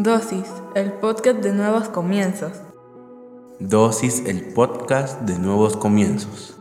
Dosis, el podcast de nuevos comienzos. Dosis, el podcast de nuevos comienzos.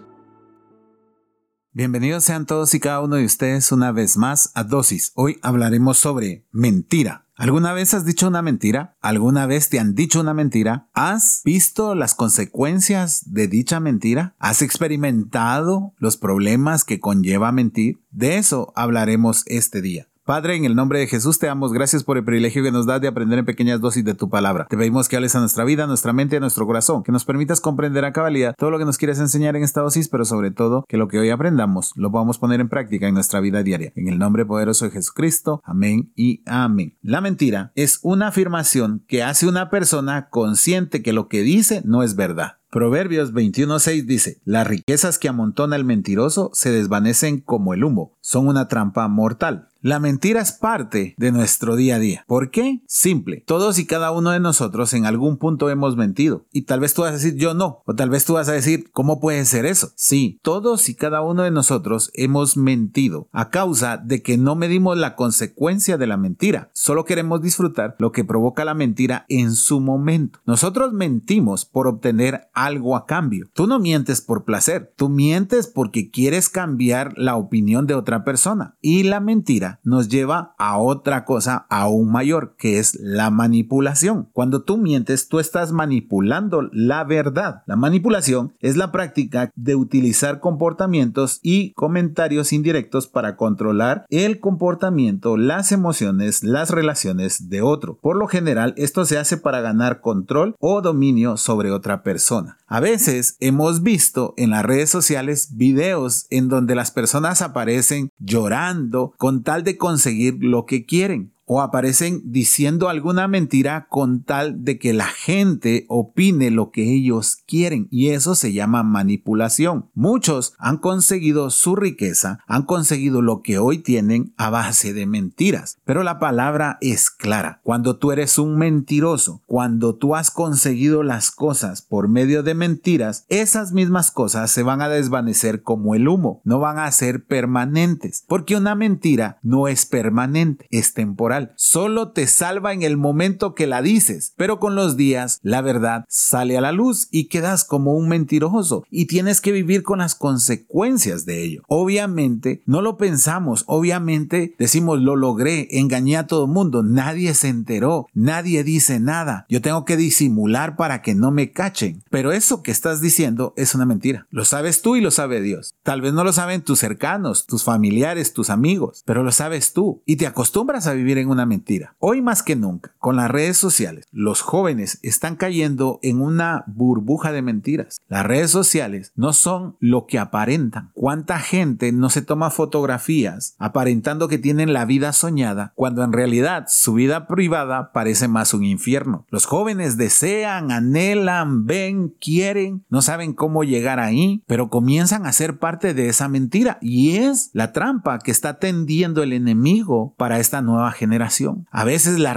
Bienvenidos sean todos y cada uno de ustedes una vez más a Dosis. Hoy hablaremos sobre mentira. ¿Alguna vez has dicho una mentira? ¿Alguna vez te han dicho una mentira? ¿Has visto las consecuencias de dicha mentira? ¿Has experimentado los problemas que conlleva mentir? De eso hablaremos este día. Padre, en el nombre de Jesús te damos gracias por el privilegio que nos das de aprender en pequeñas dosis de tu palabra. Te pedimos que hables a nuestra vida, a nuestra mente y a nuestro corazón, que nos permitas comprender a cabalidad todo lo que nos quieres enseñar en esta dosis, pero sobre todo que lo que hoy aprendamos lo podamos poner en práctica en nuestra vida diaria. En el nombre poderoso de Jesucristo, amén y amén. La mentira es una afirmación que hace una persona consciente que lo que dice no es verdad. Proverbios 21.6 dice, las riquezas que amontona el mentiroso se desvanecen como el humo, son una trampa mortal. La mentira es parte de nuestro día a día. ¿Por qué? Simple. Todos y cada uno de nosotros en algún punto hemos mentido. Y tal vez tú vas a decir yo no. O tal vez tú vas a decir ¿cómo puede ser eso? Sí, todos y cada uno de nosotros hemos mentido a causa de que no medimos la consecuencia de la mentira. Solo queremos disfrutar lo que provoca la mentira en su momento. Nosotros mentimos por obtener algo a cambio. Tú no mientes por placer. Tú mientes porque quieres cambiar la opinión de otra persona. Y la mentira nos lleva a otra cosa aún mayor, que es la manipulación. Cuando tú mientes, tú estás manipulando la verdad. La manipulación es la práctica de utilizar comportamientos y comentarios indirectos para controlar el comportamiento, las emociones, las relaciones de otro. Por lo general, esto se hace para ganar control o dominio sobre otra persona. A veces hemos visto en las redes sociales videos en donde las personas aparecen llorando con tal de conseguir lo que quieren o aparecen diciendo alguna mentira con tal de que la gente opine lo que ellos quieren y eso se llama manipulación. Muchos han conseguido su riqueza, han conseguido lo que hoy tienen a base de mentiras, pero la palabra es clara. Cuando tú eres un mentiroso, cuando tú has conseguido las cosas por medio de mentiras, esas mismas cosas se van a desvanecer como el humo, no van a ser permanentes, porque una mentira no es permanente, es temporal solo te salva en el momento que la dices, pero con los días la verdad sale a la luz y quedas como un mentiroso y tienes que vivir con las consecuencias de ello. Obviamente no lo pensamos, obviamente decimos lo logré, engañé a todo el mundo, nadie se enteró, nadie dice nada, yo tengo que disimular para que no me cachen, pero eso que estás diciendo es una mentira. Lo sabes tú y lo sabe Dios. Tal vez no lo saben tus cercanos, tus familiares, tus amigos, pero lo sabes tú y te acostumbras a vivir en una mentira. Hoy más que nunca, con las redes sociales, los jóvenes están cayendo en una burbuja de mentiras. Las redes sociales no son lo que aparentan. ¿Cuánta gente no se toma fotografías aparentando que tienen la vida soñada cuando en realidad su vida privada parece más un infierno? Los jóvenes desean, anhelan, ven, quieren, no saben cómo llegar ahí, pero comienzan a ser parte de esa mentira y es la trampa que está tendiendo el enemigo para esta nueva generación a veces las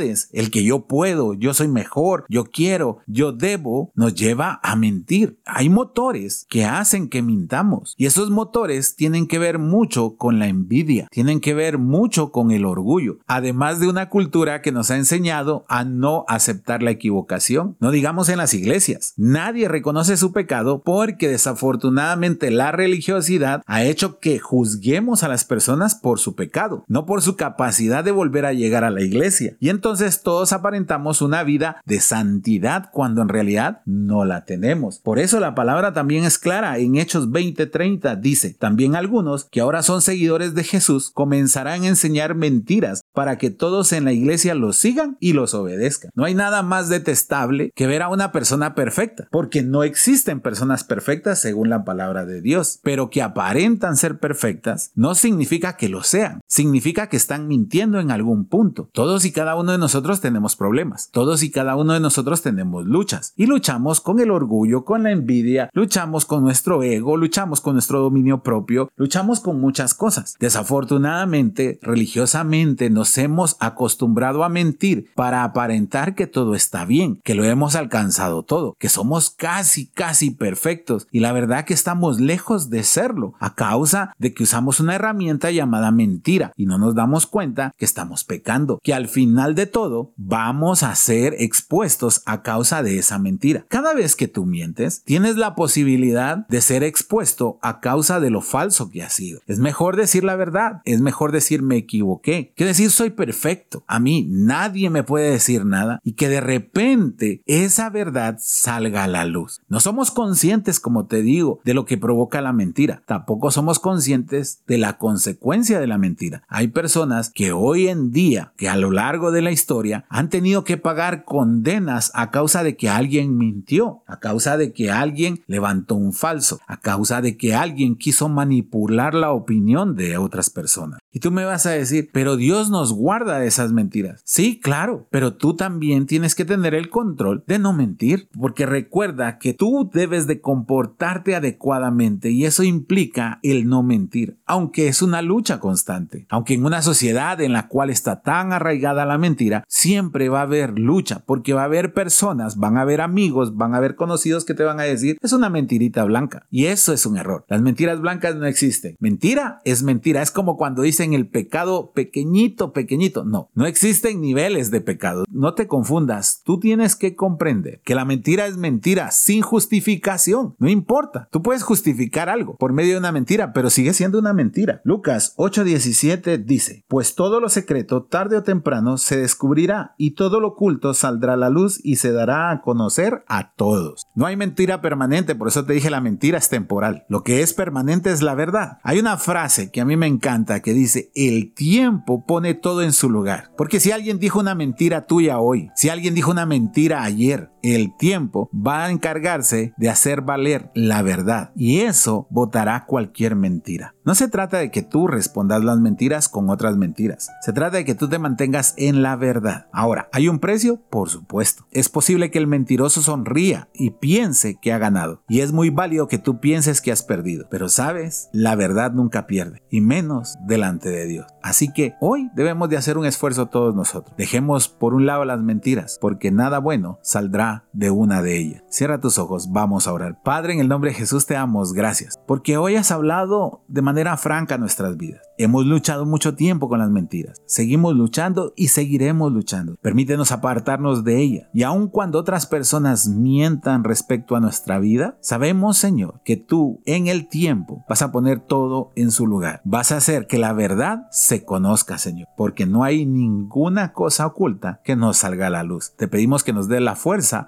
el que yo puedo, yo soy mejor, yo quiero, yo debo, nos lleva a mentir. Hay motores que hacen que mintamos y esos motores tienen que ver mucho con la envidia, tienen que ver mucho con el orgullo, además de una cultura que nos ha enseñado a no aceptar la equivocación. No digamos en las iglesias, nadie reconoce su pecado porque desafortunadamente la religiosidad ha hecho que juzguemos a las personas por su pecado, no por su capacidad de volver a llegar a la iglesia. Entonces todos aparentamos una vida de santidad cuando en realidad no la tenemos. Por eso la palabra también es clara. En Hechos 20:30 dice, también algunos que ahora son seguidores de Jesús comenzarán a enseñar mentiras para que todos en la iglesia los sigan y los obedezcan. No hay nada más detestable que ver a una persona perfecta, porque no existen personas perfectas según la palabra de Dios, pero que aparentan ser perfectas no significa que lo sean, significa que están mintiendo en algún punto. Todos y cada uno de nosotros tenemos problemas. Todos y cada uno de nosotros tenemos luchas. Y luchamos con el orgullo, con la envidia, luchamos con nuestro ego, luchamos con nuestro dominio propio, luchamos con muchas cosas. Desafortunadamente, religiosamente nos hemos acostumbrado a mentir para aparentar que todo está bien, que lo hemos alcanzado todo, que somos casi, casi perfectos. Y la verdad que estamos lejos de serlo a causa de que usamos una herramienta llamada mentira y no nos damos cuenta que estamos pecando, que al final de todo vamos a ser expuestos a causa de esa mentira. Cada vez que tú mientes, tienes la posibilidad de ser expuesto a causa de lo falso que has sido. Es mejor decir la verdad, es mejor decir me equivoqué, que decir soy perfecto. A mí nadie me puede decir nada y que de repente esa verdad salga a la luz. No somos conscientes, como te digo, de lo que provoca la mentira. Tampoco somos conscientes de la consecuencia de la mentira. Hay personas que hoy en día, que a lo largo de la historia, han tenido que pagar condenas a causa de que alguien mintió, a causa de que alguien levantó un falso, a causa de que alguien quiso manipular la opinión de otras personas. Y tú me vas a decir, pero Dios nos guarda de esas mentiras. Sí, claro, pero tú también tienes que tener el control de no mentir, porque recuerda que tú debes de comportarte adecuadamente y eso implica el no mentir, aunque es una lucha constante. Aunque en una sociedad en la cual está tan arraigada la mentira, siempre va a haber lucha, porque va a haber personas, van a haber amigos, van a haber conocidos que te van a decir, es una mentirita blanca. Y eso es un error. Las mentiras blancas no existen. Mentira es mentira. Es como cuando dicen en el pecado pequeñito, pequeñito. No, no existen niveles de pecado. No te confundas. Tú tienes que comprender que la mentira es mentira sin justificación. No importa. Tú puedes justificar algo por medio de una mentira, pero sigue siendo una mentira. Lucas 8:17 dice, pues todo lo secreto tarde o temprano se descubrirá y todo lo oculto saldrá a la luz y se dará a conocer a todos. No hay mentira permanente, por eso te dije la mentira es temporal. Lo que es permanente es la verdad. Hay una frase que a mí me encanta que dice, el tiempo pone todo en su lugar. Porque si alguien dijo una mentira tuya hoy, si alguien dijo una mentira ayer, el tiempo va a encargarse de hacer valer la verdad y eso votará cualquier mentira. No se trata de que tú respondas las mentiras con otras mentiras. Se trata de que tú te mantengas en la verdad. Ahora, ¿hay un precio? Por supuesto. Es posible que el mentiroso sonría y piense que ha ganado. Y es muy válido que tú pienses que has perdido. Pero sabes, la verdad nunca pierde. Y menos delante de Dios. Así que hoy debemos de hacer un esfuerzo todos nosotros. Dejemos por un lado las mentiras, porque nada bueno saldrá de una de ellas. Cierra tus ojos, vamos a orar. Padre, en el nombre de Jesús te damos gracias, porque hoy has hablado de manera franca nuestras vidas. Hemos luchado mucho tiempo con las mentiras. Seguimos luchando y seguiremos luchando. Permítenos apartarnos de ella. Y aun cuando otras personas mientan respecto a nuestra vida, sabemos, Señor, que tú en el tiempo vas a poner todo en su lugar. Vas a hacer que la verdad se conozca, Señor, porque no hay ninguna cosa oculta que nos salga a la luz. Te pedimos que nos dé la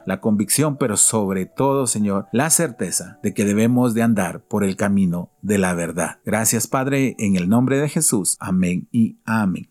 la convicción, pero sobre todo, Señor, la certeza de que debemos de andar por el camino de la verdad. Gracias, Padre, en el nombre de Jesús. Amén y amén.